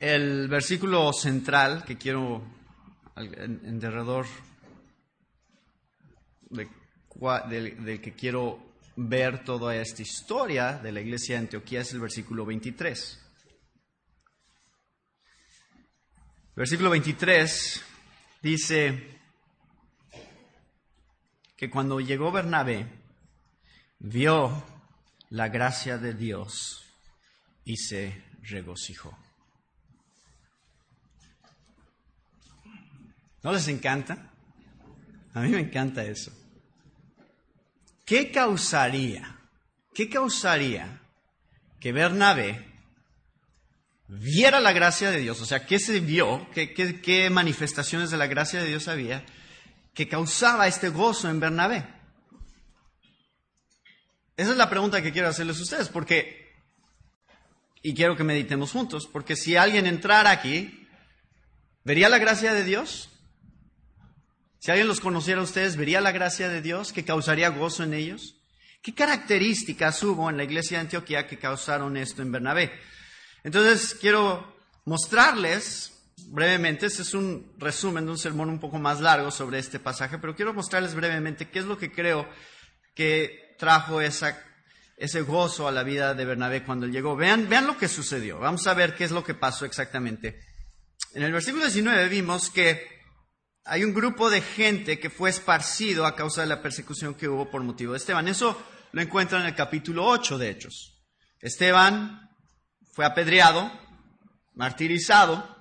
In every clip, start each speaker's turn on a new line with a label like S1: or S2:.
S1: el versículo central que quiero, en, derredor de, del, del que quiero ver toda esta historia de la iglesia de Antioquía es el versículo 23. Versículo 23 dice que cuando llegó Bernabé, vio la gracia de Dios y se regocijó. ¿No les encanta? A mí me encanta eso. ¿Qué causaría? ¿Qué causaría que Bernabé viera la gracia de Dios? O sea, ¿qué se vio? ¿Qué, manifestaciones de la gracia de Dios había que causaba este gozo en Bernabé? Esa es la pregunta que quiero hacerles a ustedes, porque, y quiero que meditemos juntos, porque si alguien entrara aquí, ¿vería la gracia de Dios? Si alguien los conociera a ustedes, ¿vería la gracia de Dios que causaría gozo en ellos? ¿Qué características hubo en la iglesia de Antioquía que causaron esto en Bernabé? Entonces, quiero mostrarles brevemente, este es un resumen de un sermón un poco más largo sobre este pasaje, pero quiero mostrarles brevemente qué es lo que creo que trajo esa, ese gozo a la vida de Bernabé cuando él llegó. Vean, vean lo que sucedió. Vamos a ver qué es lo que pasó exactamente. En el versículo 19 vimos que hay un grupo de gente que fue esparcido a causa de la persecución que hubo por motivo de Esteban. Eso lo encuentran en el capítulo 8 de Hechos. Esteban fue apedreado, martirizado,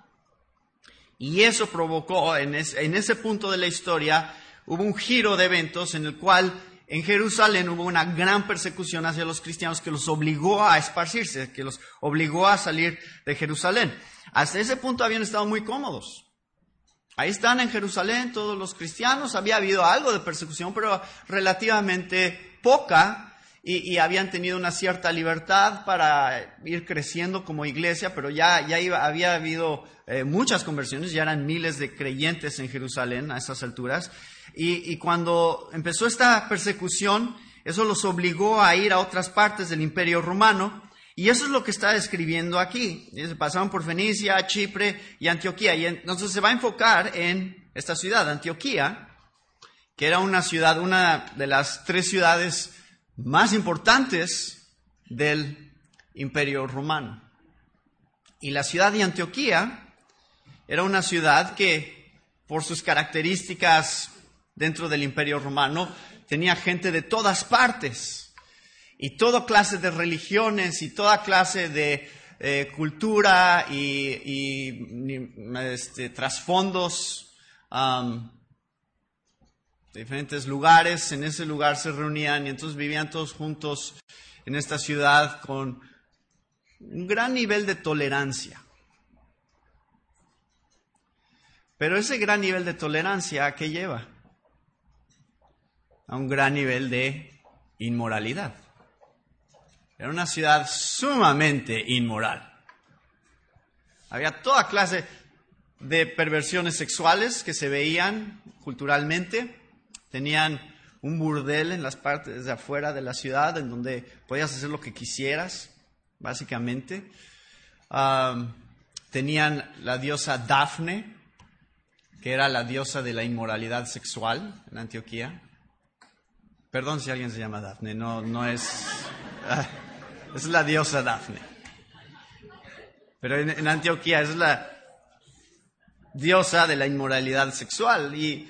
S1: y eso provocó, en, en ese punto de la historia, hubo un giro de eventos en el cual en Jerusalén hubo una gran persecución hacia los cristianos que los obligó a esparcirse, que los obligó a salir de Jerusalén. Hasta ese punto habían estado muy cómodos. Ahí están en Jerusalén todos los cristianos, había habido algo de persecución, pero relativamente poca, y, habían tenido una cierta libertad para ir creciendo como iglesia, pero ya, ya había habido eh, muchas conversiones, ya eran miles de creyentes en Jerusalén a esas alturas, y cuando empezó esta persecución, eso los obligó a ir a otras partes del imperio romano, y eso es lo que está describiendo aquí. Dice, Pasaron por Fenicia, Chipre y Antioquía. Y entonces se va a enfocar en esta ciudad, Antioquía, que era una ciudad, una de las tres ciudades más importantes del imperio romano. Y la ciudad de Antioquía era una ciudad que, por sus características dentro del imperio romano, tenía gente de todas partes y toda clase de religiones y toda clase de eh, cultura y, este, trasfondos, de diferentes lugares. En ese lugar se reunían y entonces vivían todos juntos en esta ciudad con un gran nivel de tolerancia. Pero ese gran nivel de tolerancia, ¿a qué lleva? A un gran nivel de inmoralidad. Era una ciudad sumamente inmoral. Había toda clase de perversiones sexuales que se veían culturalmente. Tenían un burdel en las partes de afuera de la ciudad en donde podías hacer lo que quisieras, básicamente. Am, tenían la diosa Dafne, que era la diosa de la inmoralidad sexual en Antioquía. Perdón si alguien se llama Dafne, no, no es... es la diosa Dafne. Pero en, en Antioquía es la diosa de la inmoralidad sexual. Y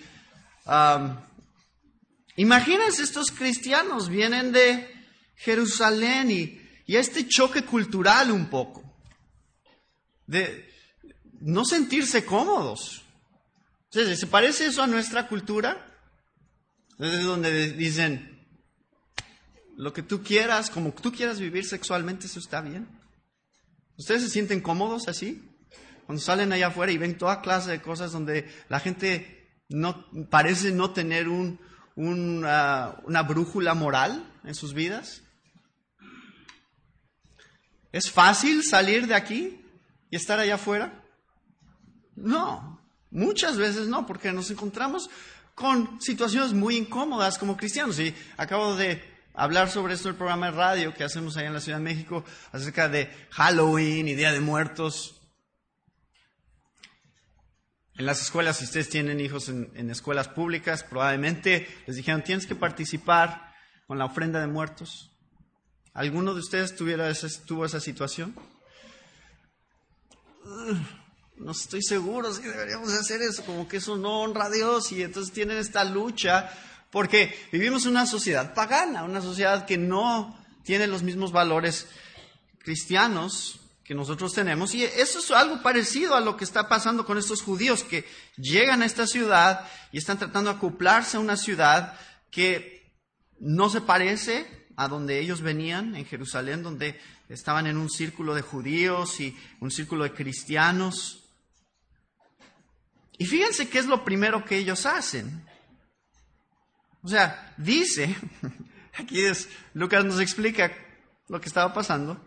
S1: am, imagínense estos cristianos, vienen de Jerusalén y, y este choque cultural un poco. De no sentirse cómodos. ¿Se parece eso a nuestra cultura? Es donde dicen, lo que tú quieras, como tú quieras vivir sexualmente, eso está bien. ¿Ustedes se sienten cómodos así? Cuando salen allá afuera y ven toda clase de cosas donde la gente no, parece no tener un, ah, una brújula moral en sus vidas. ¿Es fácil salir de aquí y estar allá afuera? No, muchas veces no, porque nos encontramos con situaciones muy incómodas como cristianos. Y acabo de hablar sobre esto en el programa de radio que hacemos allá en la Ciudad de México acerca de Halloween y Día de Muertos. En las escuelas, si ustedes tienen hijos en, escuelas públicas, probablemente les dijeron, tienes que participar con la ofrenda de muertos. ¿Alguno de ustedes tuviera tuvo esa situación? no estoy seguro si deberíamos hacer eso, como que eso no honra a Dios y entonces tienen esta lucha porque vivimos una sociedad pagana, una sociedad que no tiene los mismos valores cristianos que nosotros tenemos. Y eso es algo parecido a lo que está pasando con estos judíos que llegan a esta ciudad y están tratando de acoplarse a una ciudad que no se parece a donde ellos venían, en Jerusalén, donde estaban en un círculo de judíos y un círculo de cristianos. Y fíjense qué es lo primero que ellos hacen. O sea, dice, aquí es, Lucas nos explica lo que estaba pasando,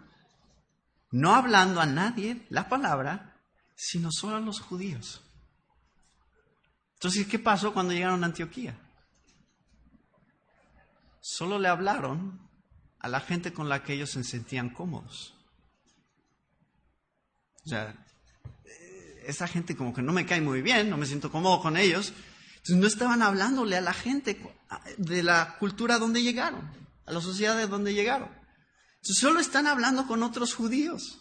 S1: no hablando a nadie la palabra, sino solo a los judíos. Entonces, ¿qué pasó cuando llegaron a Antioquía? Solo le hablaron a la gente con la que ellos se sentían cómodos. O sea, esa gente como que no me cae muy bien, no me siento cómodo con ellos. Entonces no estaban hablándole a la gente de la cultura donde llegaron, a la sociedad de donde llegaron. solo están hablando con otros judíos.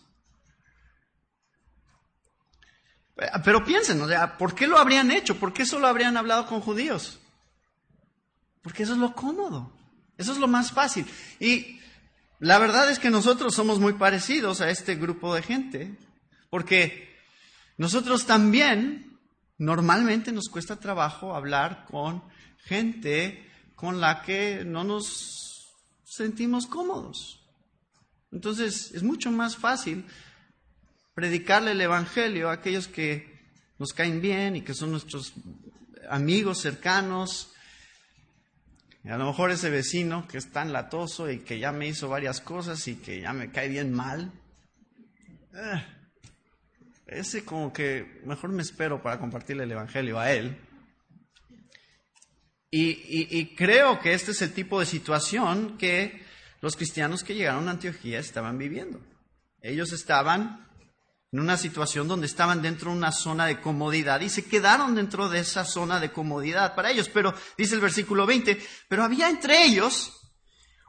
S1: Pero piensen, o sea, ¿por qué lo habrían hecho? ¿Por qué solo habrían hablado con judíos? Porque eso es lo cómodo, eso es lo más fácil. Y la verdad es que nosotros somos muy parecidos a este grupo de gente, porque nosotros también normalmente nos cuesta trabajo hablar con gente con la que no nos sentimos cómodos. Entonces es mucho más fácil predicarle el Evangelio a aquellos que nos caen bien y que son nuestros amigos cercanos. a lo mejor ese vecino que es tan latoso y que ya me hizo varias cosas y que ya me cae bien mal. Eh, ese como que mejor me espero para compartirle el Evangelio a él. Y, creo que este es el tipo de situación que los cristianos que llegaron a Antioquía estaban viviendo. Ellos estaban en una situación donde estaban dentro de una zona de comodidad y se quedaron dentro de esa zona de comodidad para ellos. Pero dice el versículo 20, pero había entre ellos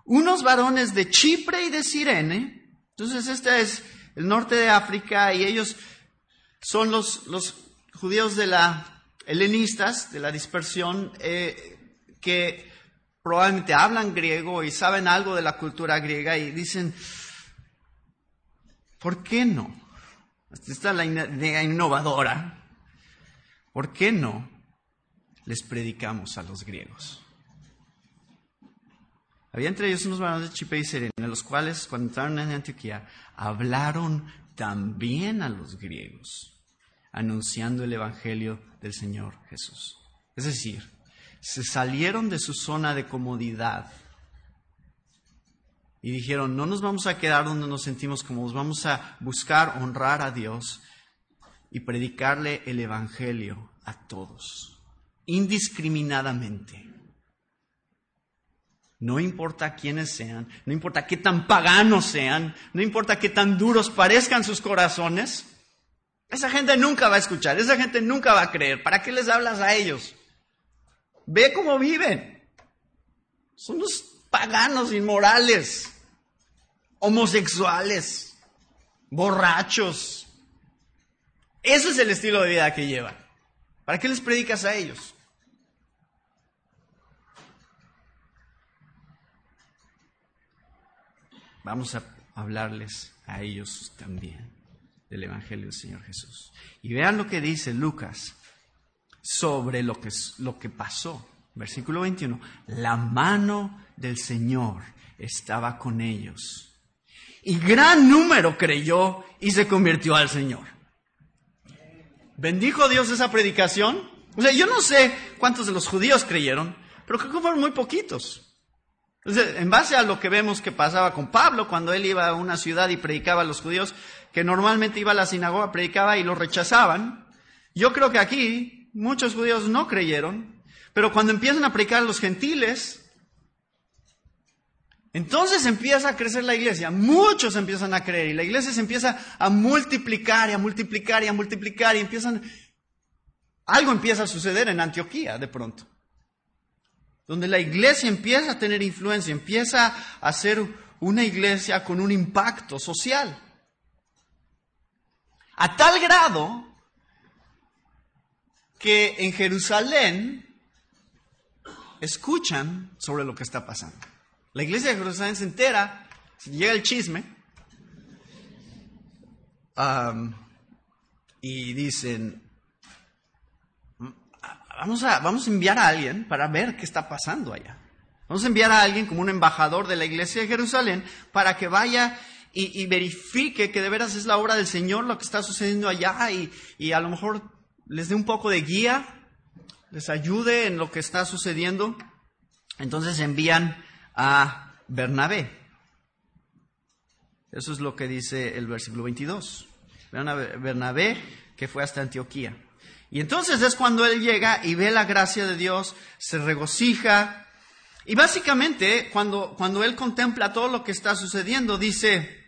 S1: unos varones de Chipre y de Sirene. Entonces este es el norte de África y ellos son los, los judíos de la helenistas, de la dispersión, eh, que probablemente hablan griego y saben algo de la cultura griega y dicen, ¿por qué no? Esta es la idea innovadora. ¿Por qué no les predicamos a los griegos? Había entre ellos unos varones de Chipre y Serena, los cuales, cuando entraron en Antioquía, hablaron también a los griegos, anunciando el Evangelio del Señor Jesús. Es decir, se salieron de su zona de comodidad y dijeron, no nos vamos a quedar donde nos sentimos cómodos, vamos a buscar honrar a Dios y predicarle el Evangelio a todos, indiscriminadamente. No importa quiénes sean, no importa qué tan paganos sean, no importa qué tan duros parezcan sus corazones, esa gente nunca va a escuchar, esa gente nunca va a creer. ¿Para qué les hablas a ellos? Ve cómo viven. Son los paganos inmorales, homosexuales, borrachos. Ese es el estilo de vida que llevan. ¿Para qué les predicas a ellos? Vamos a hablarles a ellos también del Evangelio del Señor Jesús. Y vean lo que dice Lucas sobre lo que, lo que pasó. Versículo 21. La mano del Señor estaba con ellos. Y gran número creyó y se convirtió al Señor. ¿Bendijo Dios esa predicación? O sea, yo no sé cuántos de los judíos creyeron, pero creo que fueron muy poquitos. Entonces, en base a lo que vemos que pasaba con Pablo, cuando él iba a una ciudad y predicaba a los judíos, que normalmente iba a la sinagoga, predicaba y los rechazaban, yo creo que aquí muchos judíos no creyeron, pero cuando empiezan a predicar a los gentiles, entonces empieza a crecer la iglesia, muchos empiezan a creer y la iglesia se empieza a multiplicar y a multiplicar y a multiplicar y empiezan algo empieza a suceder en Antioquía de pronto, donde la iglesia empieza a tener influencia, empieza a ser una iglesia con un impacto social. A tal grado que en Jerusalén escuchan sobre lo que está pasando. La iglesia de Jerusalén se entera, llega el chisme, y dicen, vamos a, vamos a enviar a alguien para ver qué está pasando allá. Vamos a enviar a alguien como un embajador de la iglesia de Jerusalén para que vaya y, verifique que de veras es la obra del Señor lo que está sucediendo allá y, y a lo mejor les dé un poco de guía, les ayude en lo que está sucediendo. Entonces envían a Bernabé. Eso es lo que dice el versículo 22. Bernabé que fue hasta Antioquía. Y entonces es cuando él llega y ve la gracia de Dios, se regocija. Y básicamente, cuando, cuando él contempla todo lo que está sucediendo, dice,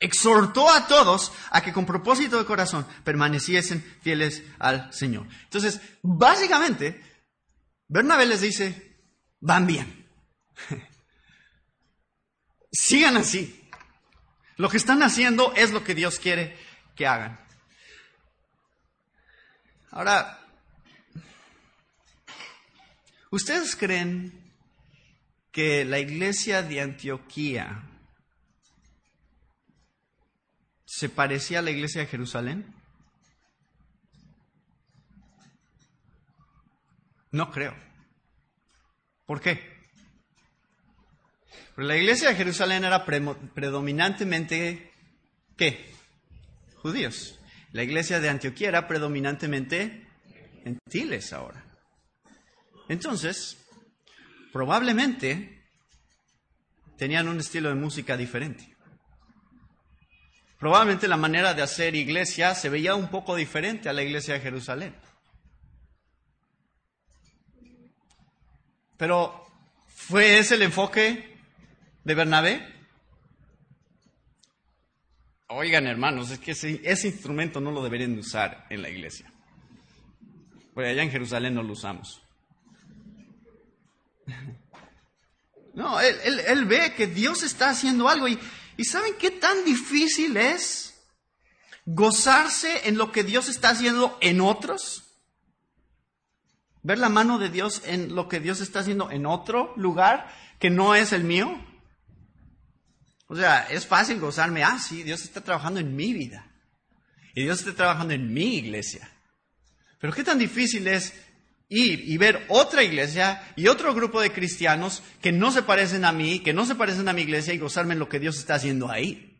S1: exhortó a todos a que con propósito de corazón permaneciesen fieles al Señor. Entonces, básicamente, Bernabé les dice, van bien. Sigan así. Lo que están haciendo es lo que Dios quiere que hagan. Ahora, ¿ustedes creen que la iglesia de Antioquía se parecía a la iglesia de Jerusalén? No creo. ¿Por qué? Porque la iglesia de Jerusalén era predominantemente, ¿qué? Judíos. La iglesia de Antioquía era predominantemente gentiles ahora. Entonces, probablemente tenían un estilo de música diferente. Probablemente la manera de hacer iglesia se veía un poco diferente a la iglesia de Jerusalén. Pero, ¿fue ese el enfoque de Bernabé? Oigan, hermanos, es que ese, instrumento no lo deberían usar en la iglesia. Porque allá en Jerusalén no lo usamos. No, él, ve que Dios está haciendo algo y, y ¿saben qué tan difícil es gozarse en lo que Dios está haciendo en otros? Ver la mano de Dios en lo que Dios está haciendo en otro lugar que no es el mío. O sea, es fácil gozarme, ah, sí, Dios está trabajando en mi vida. Y Dios está trabajando en mi iglesia. Pero qué tan difícil es ir y ver otra iglesia y otro grupo de cristianos que no se parecen a mí, que no se parecen a mi iglesia y gozarme en lo que Dios está haciendo ahí.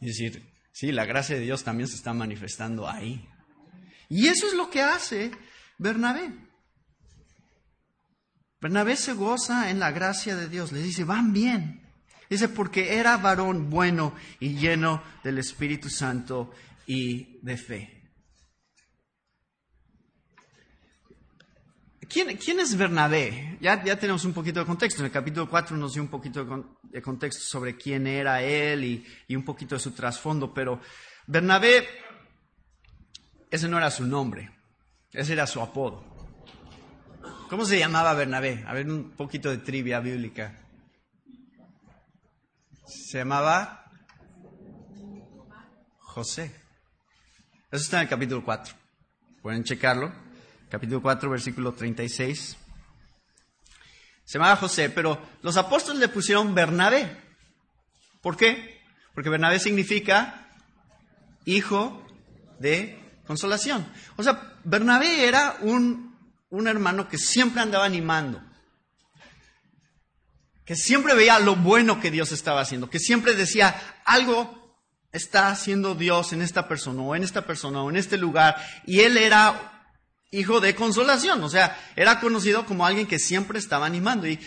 S1: Y decir, sí, la gracia de Dios también se está manifestando ahí. Y eso es lo que hace Bernabé. Bernabé se goza en la gracia de Dios. Le dice, van bien. Dice, porque era varón bueno y lleno del Espíritu Santo y de fe. ¿Quién, es Bernabé? Ya, ya, tenemos un poquito de contexto. En el capítulo 4 nos dio un poquito de, contexto sobre quién era él y, y un poquito de su trasfondo, pero Bernabé, ese no era su nombre, ese era su apodo. ¿Cómo se llamaba Bernabé? A ver, un poquito de trivia bíblica. Se llamaba José. Eso está en el capítulo 4. Pueden checarlo. Capítulo 4, versículo 36. Se llamaba José, pero los apóstoles le pusieron Bernabé. ¿Por qué? Porque Bernabé significa hijo de consolación. O sea, Bernabé era un, un hermano que siempre andaba animando que siempre veía lo bueno que Dios estaba haciendo, que siempre decía, algo está haciendo Dios en esta persona o en esta persona o en este lugar. Y él era hijo de consolación, o sea, era conocido como alguien que siempre estaba animando. Y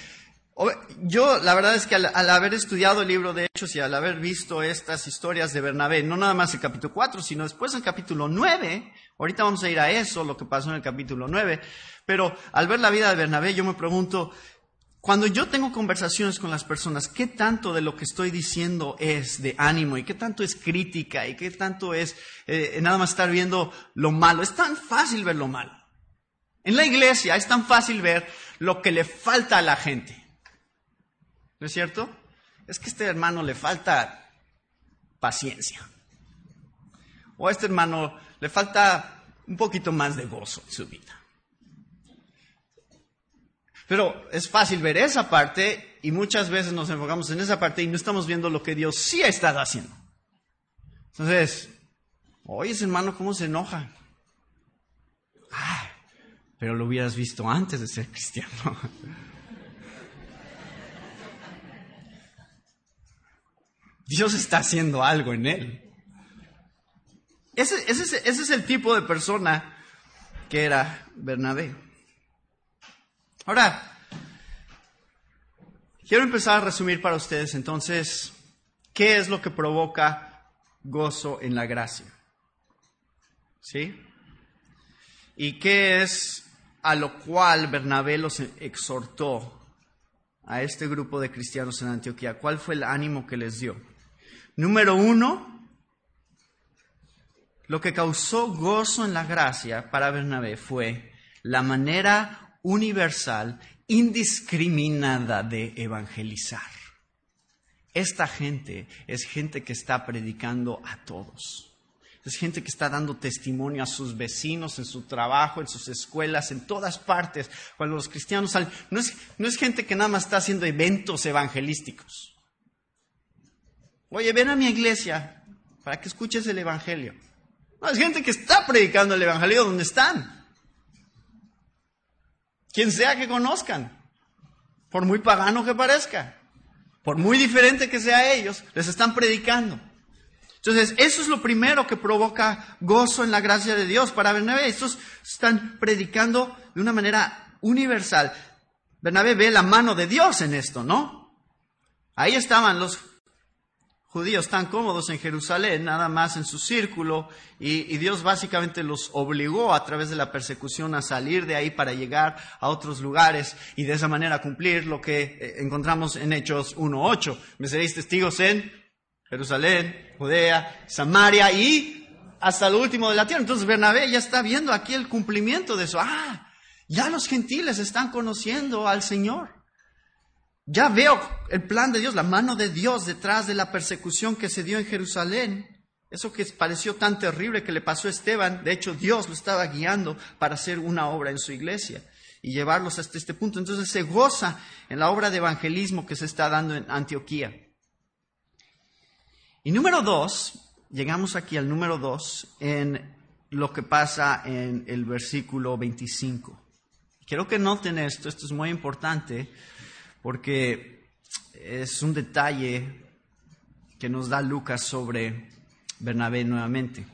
S1: yo, la verdad es que al, haber estudiado el libro de Hechos y al haber visto estas historias de Bernabé, no nada más el capítulo 4, sino después el capítulo 9, ahorita vamos a ir a eso, lo que pasó en el capítulo 9, pero al ver la vida de Bernabé yo me pregunto, cuando yo tengo conversaciones con las personas, ¿qué tanto de lo que estoy diciendo es de ánimo y qué tanto es crítica y qué tanto es eh, nada más estar viendo lo malo? Es tan fácil ver lo malo. En la iglesia es tan fácil ver lo que le falta a la gente. ¿No es cierto? Es que a este hermano le falta paciencia. O a este hermano le falta un poquito más de gozo en su vida. Pero es fácil ver esa parte y muchas veces nos enfocamos en esa parte y no estamos viendo lo que Dios sí ha estado haciendo. Entonces, oye, ese hermano, ¿cómo se enoja? Ah, pero lo hubieras visto antes de ser cristiano. Dios está haciendo algo en él. Ese, es el tipo de persona que era Bernabé. Ahora, quiero empezar a resumir para ustedes entonces qué es lo que provoca gozo en la gracia. ¿Sí? ¿Y qué es a lo cual Bernabé los exhortó a este grupo de cristianos en Antioquía? ¿Cuál fue el ánimo que les dio? Número uno, lo que causó gozo en la gracia para Bernabé fue la manera universal, indiscriminada de evangelizar. Esta gente es gente que está predicando a todos. Es gente que está dando testimonio a sus vecinos, en su trabajo, en sus escuelas, en todas partes. Cuando los cristianos salen, no es, no es gente que nada más está haciendo eventos evangelísticos. Oye, ven a mi iglesia para que escuches el Evangelio. No, es gente que está predicando el Evangelio donde están. Quien sea que conozcan, por muy pagano que parezca, por muy diferente que sea ellos, les están predicando. Entonces, eso es lo primero que provoca gozo en la gracia de Dios para Bernabé. Estos están predicando de una manera universal. Bernabé ve la mano de Dios en esto, ¿no? Ahí estaban los judíos tan cómodos en Jerusalén, nada más en su círculo, y, Dios básicamente los obligó a través de la persecución a salir de ahí para llegar a otros lugares y de esa manera cumplir lo que eh, encontramos en Hechos 1.8. Me seréis testigos en Jerusalén, Judea, Samaria y hasta lo último de la tierra. Entonces Bernabé ya está viendo aquí el cumplimiento de eso. Ah, ya los gentiles están conociendo al Señor. Ya veo el plan de Dios, la mano de Dios detrás de la persecución que se dio en Jerusalén. Eso que pareció tan terrible que le pasó a Esteban, de hecho Dios lo estaba guiando para hacer una obra en su iglesia y llevarlos hasta este punto. Entonces se goza en la obra de evangelismo que se está dando en Antioquía. Y número dos, llegamos aquí al número dos en lo que pasa en el versículo 25. Quiero que noten esto, esto es muy importante porque es un detalle que nos da Lucas sobre Bernabé nuevamente.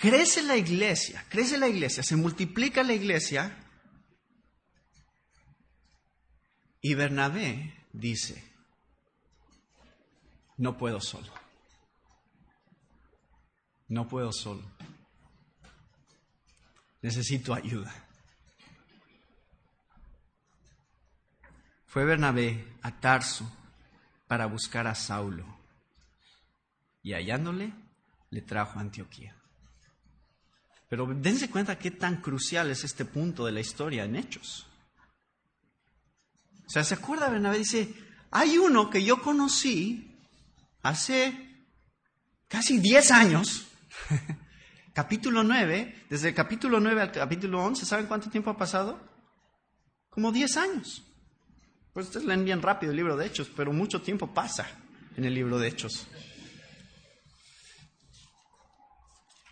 S1: Crece la iglesia, crece la iglesia, se multiplica la iglesia y Bernabé dice, no puedo solo, no puedo solo, necesito ayuda. Fue Bernabé a Tarso para buscar a Saulo y hallándole le trajo a Antioquía. Pero dense cuenta qué tan crucial es este punto de la historia en Hechos. O sea, ¿se acuerda Bernabé? Dice, hay uno que yo conocí hace casi 10 años, capítulo 9, desde el capítulo 9 al capítulo 11, ¿saben cuánto tiempo ha pasado? Como 10 años. Pues ustedes leen bien rápido el libro de Hechos, pero mucho tiempo pasa en el libro de Hechos.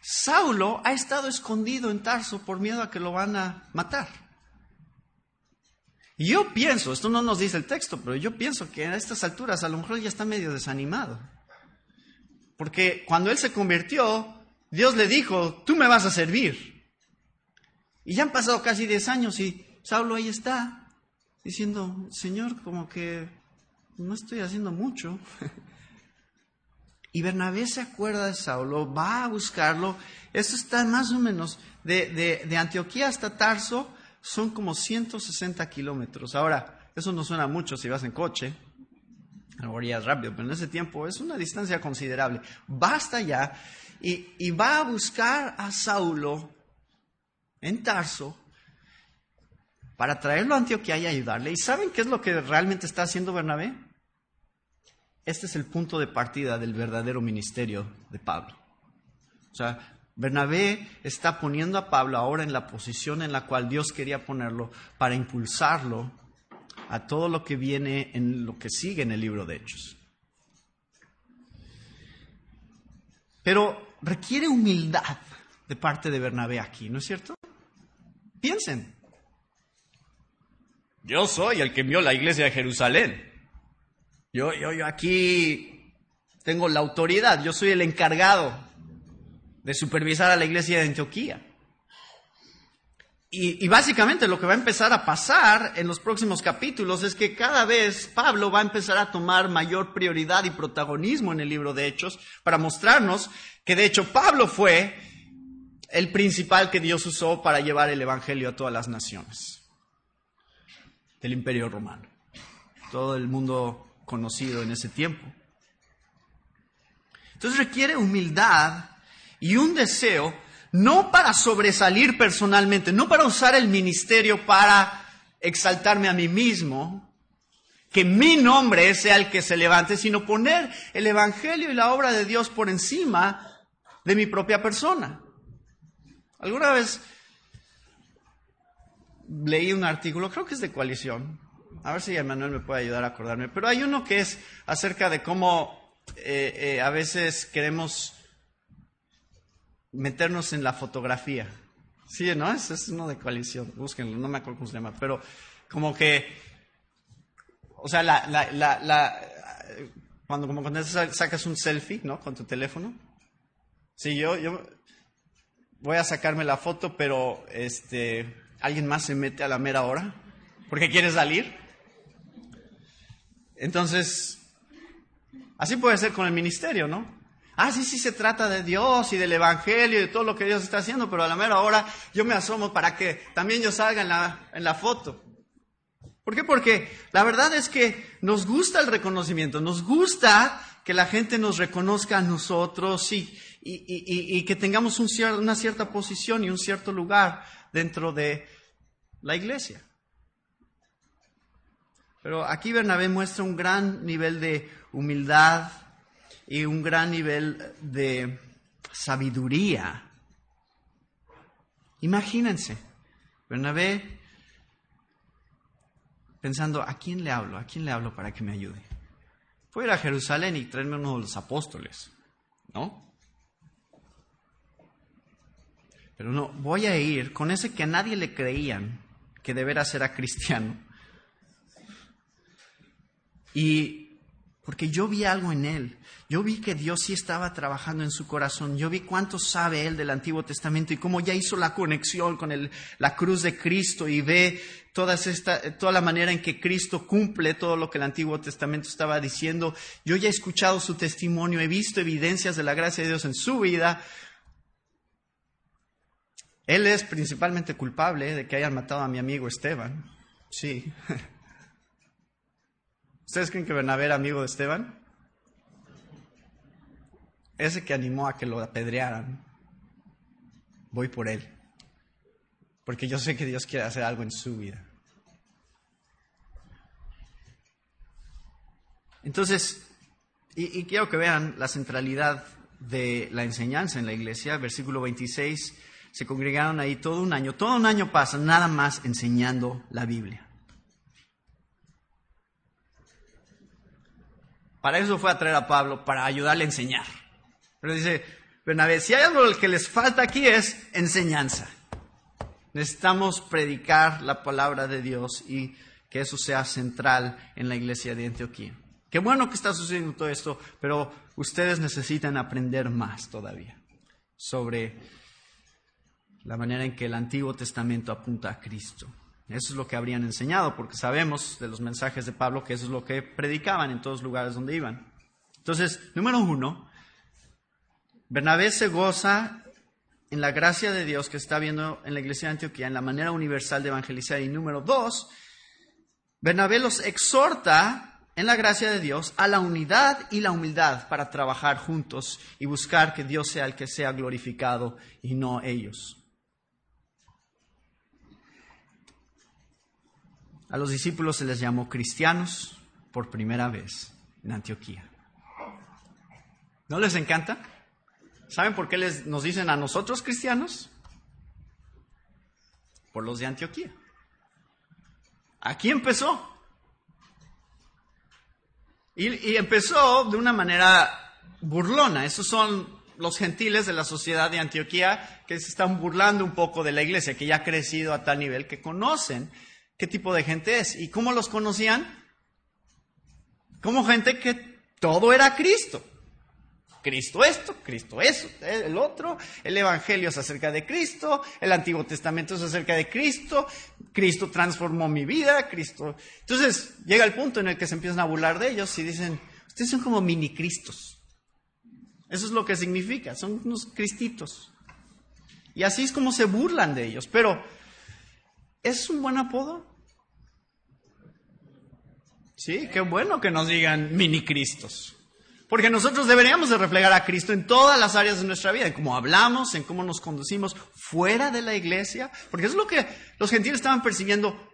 S1: Saulo ha estado escondido en Tarso por miedo a que lo van a matar. Y yo pienso, esto no nos dice el texto, pero yo pienso que a estas alturas a lo mejor ya está medio desanimado. Porque cuando él se convirtió, Dios le dijo, tú me vas a servir. Y ya han pasado casi 10 años y Saulo ahí está, diciendo, Señor, como que no estoy haciendo mucho. Y Bernabé se acuerda de Saulo, va a buscarlo. Esto está más o menos de, de, Antioquía hasta Tarso, son como 160 kilómetros. Ahora, eso no suena mucho si vas en coche, ahora rápido, pero en ese tiempo es una distancia considerable. Basta ya y, y va a buscar a Saulo en Tarso para traerlo a Antioquía y ayudarle. ¿Y saben qué es lo que realmente está haciendo Bernabé? Este es el punto de partida del verdadero ministerio de Pablo. O sea, Bernabé está poniendo a Pablo ahora en la posición en la cual Dios quería ponerlo para impulsarlo a todo lo que viene en lo que sigue en el libro de Hechos. Pero requiere humildad de parte de Bernabé aquí, ¿no es cierto? Piensen. Yo soy el que envió la iglesia de Jerusalén. Yo, yo, yo aquí tengo la autoridad, yo soy el encargado de supervisar a la iglesia de Antioquía. Y, básicamente lo que va a empezar a pasar en los próximos capítulos es que cada vez Pablo va a empezar a tomar mayor prioridad y protagonismo en el libro de Hechos para mostrarnos que de hecho Pablo fue el principal que Dios usó para llevar el Evangelio a todas las naciones del Imperio Romano, todo el mundo conocido en ese tiempo. Entonces requiere humildad y un deseo no para sobresalir personalmente, no para usar el ministerio para exaltarme a mí mismo, que mi nombre sea el que se levante, sino poner el Evangelio y la obra de Dios por encima de mi propia persona. Alguna vez leí un artículo, creo que es de coalición, a ver si Emanuel me puede ayudar a acordarme, pero hay uno que es acerca de cómo eh, eh, a veces queremos meternos en la fotografía. Sí, ¿no? Es uno de coalición, búsquenlo, no me acuerdo cómo se llama, pero como que, o sea, la, la, la, cuando, como cuando sacas un selfie, ¿no? Con tu teléfono. Sí, yo, yo voy a sacarme la foto, pero este, alguien más se mete a la mera hora porque quiere salir. Entonces, así puede ser con el ministerio, ¿no? Ah, sí, sí se trata de Dios y del Evangelio y de todo lo que Dios está haciendo, pero a la mera hora yo me asomo para que también yo salga en la, en la foto. ¿Por qué? Porque la verdad es que nos gusta el reconocimiento, nos gusta que la gente nos reconozca a nosotros y, que tengamos un una cierta posición y un cierto lugar dentro de la iglesia. Pero aquí Bernabé muestra un gran nivel de humildad, y un gran nivel de sabiduría. Imagínense, Bernabé pensando, ¿a quién le hablo? ¿A quién le hablo para que me ayude? A ir a Jerusalén y traerme uno de los apóstoles, ¿no? Pero no, voy a ir con ese que a nadie le creían que de veras era cristiano. Y porque yo vi algo en él. Yo vi que Dios sí estaba trabajando en su corazón. Yo vi cuánto sabe él del Antiguo Testamento y cómo ya hizo la conexión con la cruz de Cristo y ve toda, esta, toda la manera en que Cristo cumple todo lo que el Antiguo Testamento estaba diciendo. Yo ya he escuchado su testimonio, he visto evidencias de la gracia de Dios en su vida. Él es principalmente culpable de que hayan matado a mi amigo Esteban. Sí. ¿Ustedes creen que Bernabé era amigo de Esteban? Ese que animó a que lo apedrearan. Voy por él. Porque yo sé que Dios quiere hacer algo en su vida. Entonces, y, quiero que vean la centralidad de la enseñanza en la iglesia. Versículo 26, se congregaron ahí todo un año. Todo un año pasa nada más enseñando la Biblia. Para eso fue a traer a Pablo, para ayudarle a enseñar. Pero dice Bernabé, si hay algo que les falta aquí es enseñanza. Necesitamos predicar la palabra de Dios y que eso sea central en la iglesia de Antioquía. Qué bueno que está sucediendo todo esto, pero ustedes necesitan aprender más todavía sobre la manera en que el Antiguo Testamento apunta a Cristo. Eso es lo que habrían enseñado, porque sabemos de los mensajes de Pablo que eso es lo que predicaban en todos los lugares donde iban. Entonces, número uno, Bernabé se goza en la gracia de Dios que está viendo en la iglesia de Antioquía, en la manera universal de evangelizar. Y número dos, Bernabé los exhorta en la gracia de Dios a la unidad y la humildad para trabajar juntos y buscar que Dios sea el que sea glorificado y no ellos. A los discípulos se les llamó cristianos por primera vez en Antioquía. ¿No les encanta? ¿Saben por qué les, nos dicen a nosotros cristianos? Por los de Antioquía. Aquí empezó. Y, y, empezó de una manera burlona. Esos son los gentiles de la sociedad de Antioquía que se están burlando un poco de la iglesia, que ya ha crecido a tal nivel que conocen qué tipo de gente es. ¿Y cómo los conocían? Como gente que todo era Cristo. Cristo esto, Cristo eso, el otro, el Evangelio es acerca de Cristo, el Antiguo Testamento es acerca de Cristo, Cristo transformó mi vida, Cristo. Entonces llega el punto en el que se empiezan a burlar de ellos y dicen, ustedes son como mini Cristos. Eso es lo que significa, son unos cristitos. Y así es como se burlan de ellos. Pero, ¿es un buen apodo? Sí, qué bueno que nos digan mini Cristos. Porque nosotros deberíamos de reflejar a Cristo en todas las áreas de nuestra vida, en cómo hablamos, en cómo nos conducimos fuera de la iglesia, porque es lo que los gentiles estaban percibiendo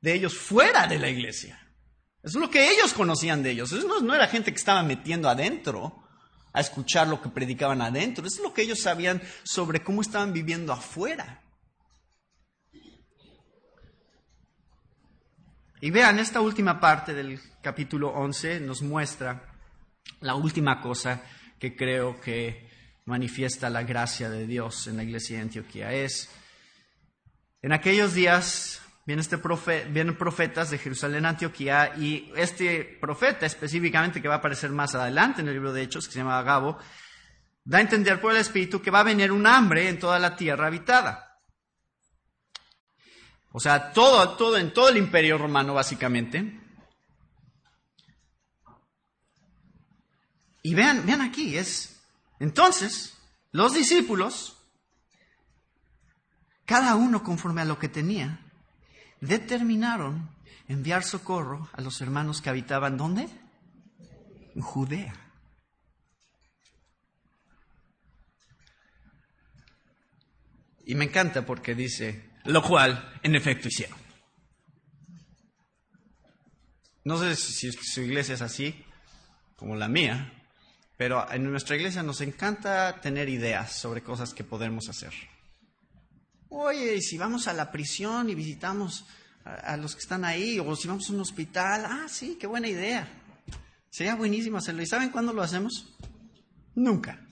S1: de ellos fuera de la iglesia. Es lo que ellos conocían de ellos. Eso no, no era gente que estaba metiendo adentro a escuchar lo que predicaban adentro. Eso es lo que ellos sabían sobre cómo estaban viviendo afuera. Y vean, esta última parte del capítulo 11 nos muestra la última cosa que creo que manifiesta la gracia de Dios en la iglesia de Antioquía es, en aquellos días vienen, este vienen profetas de Jerusalén Antioquía y este profeta específicamente que va a aparecer más adelante en el libro de Hechos, que se llama Agabo, da a entender por el Espíritu que va a venir un hambre en toda la tierra habitada. O sea, todo, todo, en todo el imperio romano básicamente. Y vean, vean aquí, es entonces los discípulos, cada uno conforme a lo que tenía, determinaron enviar socorro a los hermanos que habitaban ¿dónde? En Judea. Y me encanta porque dice, lo cual en efecto hicieron. No sé si su iglesia es así, como la mía, pero en nuestra iglesia nos encanta tener ideas sobre cosas que podemos hacer. Oye, si vamos a la prisión y visitamos a, los que están ahí, o si vamos a un hospital, ah, sí, qué buena idea. Sería buenísimo hacerlo. ¿Y saben cuándo lo hacemos? Nunca.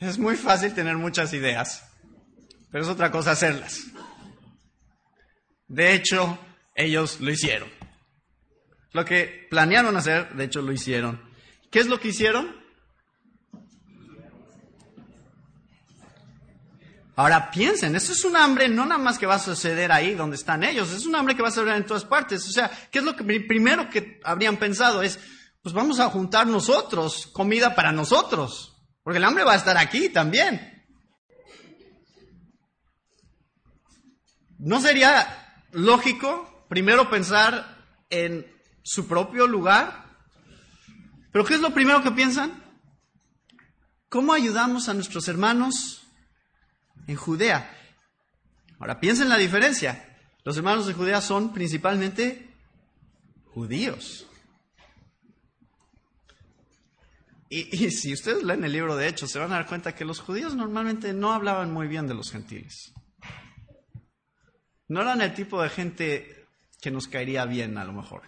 S1: Es muy fácil tener muchas ideas, pero es otra cosa hacerlas. De hecho, ellos lo hicieron. Lo que planearon hacer, de hecho lo hicieron. ¿Qué es lo que hicieron? Ahora piensen, eso es un hambre no nada más que va a suceder ahí donde están ellos, es un hambre que va a suceder en todas partes. O sea, ¿qué es lo que primero que habrían pensado? Es, pues vamos a juntar nosotros comida para nosotros, porque el hambre va a estar aquí también. ¿No sería lógico primero pensar en su propio lugar. Pero ¿qué es lo primero que piensan? ¿Cómo ayudamos a nuestros hermanos en Judea? Ahora piensen la diferencia. Los hermanos de Judea son principalmente judíos. Y, si ustedes leen el libro de Hechos, se van a dar cuenta que los judíos normalmente no hablaban muy bien de los gentiles. No eran el tipo de gente que nos caería bien a lo mejor.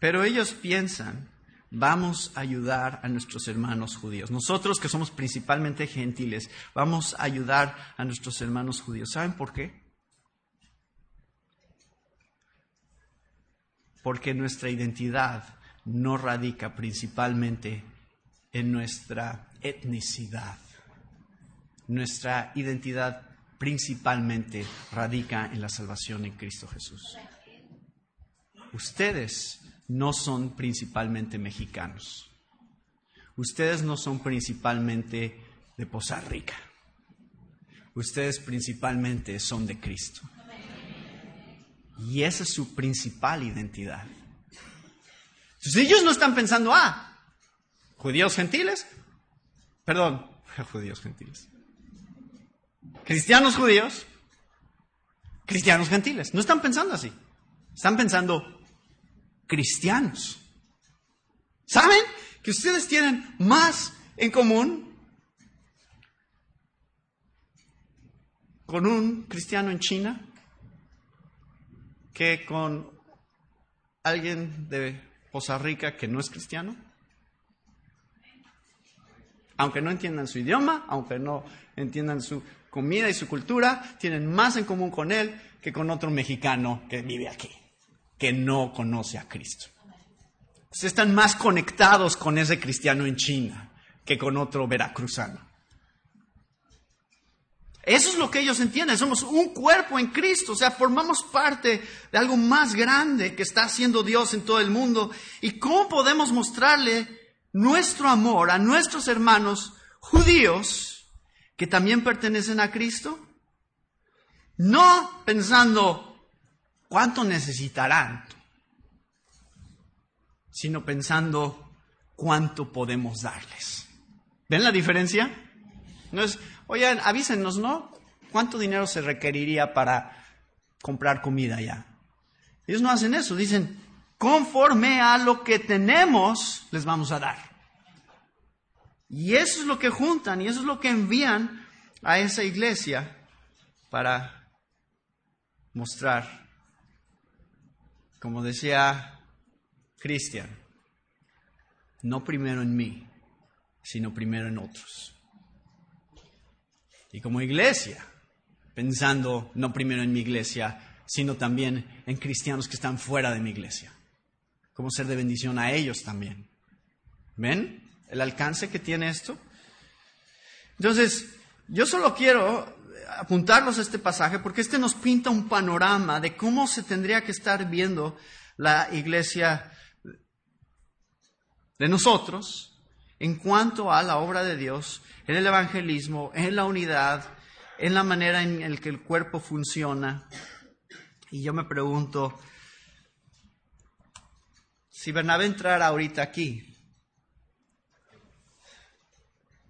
S1: Pero ellos piensan, vamos a ayudar a nuestros hermanos judíos. Nosotros que somos principalmente gentiles, vamos a ayudar a nuestros hermanos judíos. ¿Saben por qué? Porque nuestra identidad no radica principalmente en nuestra etnicidad. Nuestra identidad principalmente radica en la salvación en Cristo Jesús. Ustedes no son principalmente mexicanos. Ustedes no son principalmente de Poza Rica. Ustedes principalmente son de Cristo. Y esa es su principal identidad. Entonces ellos no están pensando, ah, judíos gentiles, perdón, judíos gentiles, cristianos judíos, cristianos gentiles. No están pensando así. Están pensando cristianos. ¿Saben que ustedes tienen más en común con un cristiano en China que con alguien de Poza Rica que no es cristiano? Aunque no entiendan su idioma, aunque no entiendan su comida y su cultura, tienen más en común con él que con otro mexicano que vive aquí, que no conoce a Cristo. están más conectados con ese cristiano en China que con otro veracruzano. Eso es lo que ellos entienden. Somos un cuerpo en Cristo. O sea, formamos parte de algo más grande que está haciendo Dios en todo el mundo. ¿Y cómo podemos mostrarle nuestro amor a nuestros hermanos judíos que también pertenecen a Cristo? No pensando cuánto necesitarán, sino pensando cuánto podemos darles. ¿Ven la diferencia? No es, oigan, avísenos, ¿no? ¿Cuánto dinero se requeriría para comprar comida ya? Ellos no hacen eso, dicen, conforme a lo que tenemos, les vamos a dar. Y eso es lo que juntan y eso es lo que envían a esa iglesia para mostrar, como decía Cristian, no primero en mí, sino primero en otros. Y como iglesia, pensando no primero en mi iglesia, sino también en cristianos que están fuera de mi iglesia. Cómo ser de bendición a ellos también. ¿Ven el alcance que tiene esto? Entonces, yo solo quiero apuntarlos a este pasaje porque este nos pinta un panorama de cómo se tendría que estar viendo la iglesia de nosotros en cuanto a la obra de Dios en el evangelismo, en la unidad, en la manera en la que el cuerpo funciona. Y yo me pregunto, si Bernabé entrara ahorita aquí,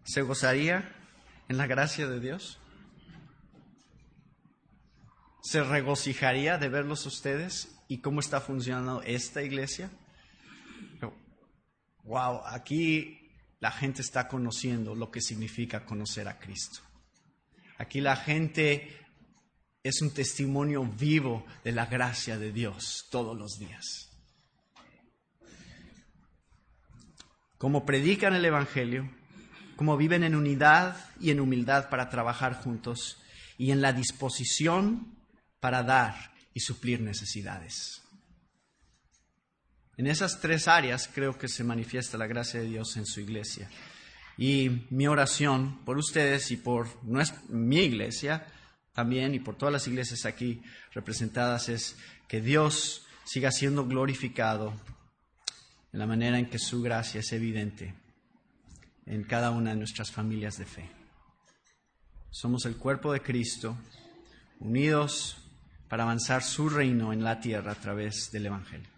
S1: ¿se gozaría en la gracia de Dios? ¿Se regocijaría de verlos ustedes y cómo está funcionando esta iglesia? Wow, aquí la gente está conociendo lo que significa conocer a Cristo. Aquí la gente es un testimonio vivo de la gracia de Dios todos los días. Como predican el Evangelio, como viven en unidad y en humildad para trabajar juntos y en la disposición para dar y suplir necesidades. En esas tres áreas creo que se manifiesta la gracia de Dios en su iglesia. Y mi oración por ustedes y por mi iglesia también y por todas las iglesias aquí representadas es que Dios siga siendo glorificado en la manera en que su gracia es evidente en cada una de nuestras familias de fe. Somos el cuerpo de Cristo, unidos para avanzar su reino en la tierra a través del Evangelio.